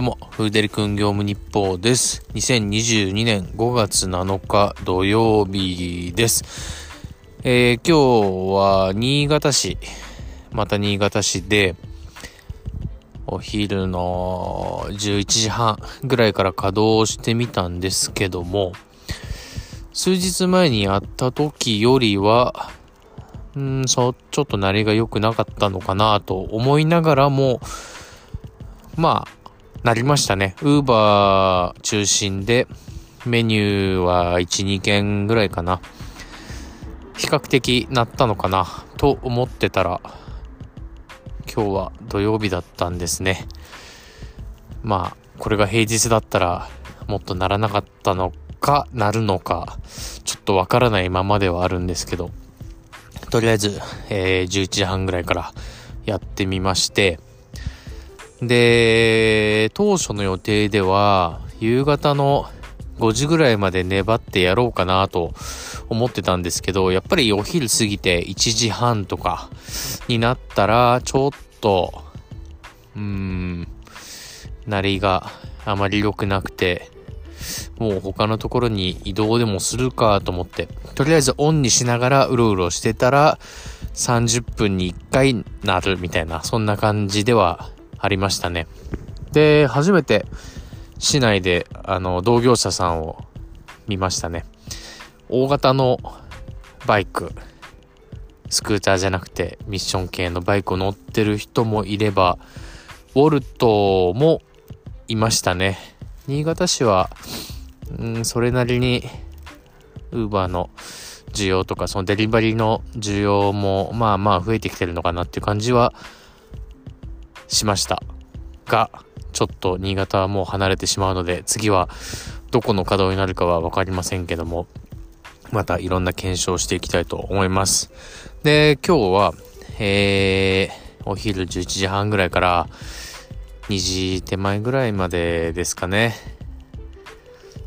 どうも、フーデリ君業務日報です。2022年5月7日土曜日です。えー、今日は新潟市、また新潟市で、お昼の11時半ぐらいから稼働してみたんですけども、数日前にやった時よりは、ん、そう、ちょっと鳴りが良くなかったのかなと思いながらも、まあ、なりましたね。ウーバー中心で、メニューは1、2件ぐらいかな。比較的なったのかなと思ってたら、今日は土曜日だったんですね。まあ、これが平日だったら、もっとならなかったのか、なるのか、ちょっとわからないままではあるんですけど、とりあえず、えー、11時半ぐらいからやってみまして、で、当初の予定では、夕方の5時ぐらいまで粘ってやろうかなと思ってたんですけど、やっぱりお昼過ぎて1時半とかになったら、ちょっと、うーん、なりがあまり良くなくて、もう他のところに移動でもするかと思って、とりあえずオンにしながらうろうろしてたら、30分に1回なるみたいな、そんな感じではありましたね。で、初めて市内であの同業者さんを見ましたね。大型のバイク、スクーターじゃなくてミッション系のバイクを乗ってる人もいれば、ウォルトもいましたね。新潟市は、うん、それなりに、ウーバーの需要とか、そのデリバリーの需要も、まあまあ増えてきてるのかなっていう感じはしましたが、ちょっと新潟はもう離れてしまうので、次はどこの稼働になるかは分かりませんけども、またいろんな検証していきたいと思います。で、今日は、えー、お昼11時半ぐらいから2時手前ぐらいまでですかね。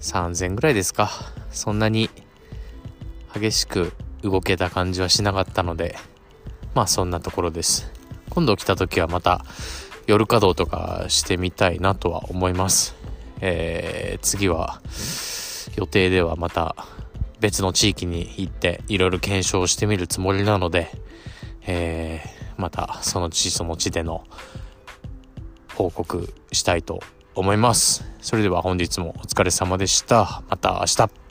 3000ぐらいですか。そんなに激しく動けた感じはしなかったので、まあそんなところです。今度来た時はまた夜稼働とかしてみたいなとは思います。えー、次は予定ではまた別の地域に行っていろいろ検証してみるつもりなので、えー、またその地その地での報告したいと思います。それでは本日もお疲れ様でした。また明日。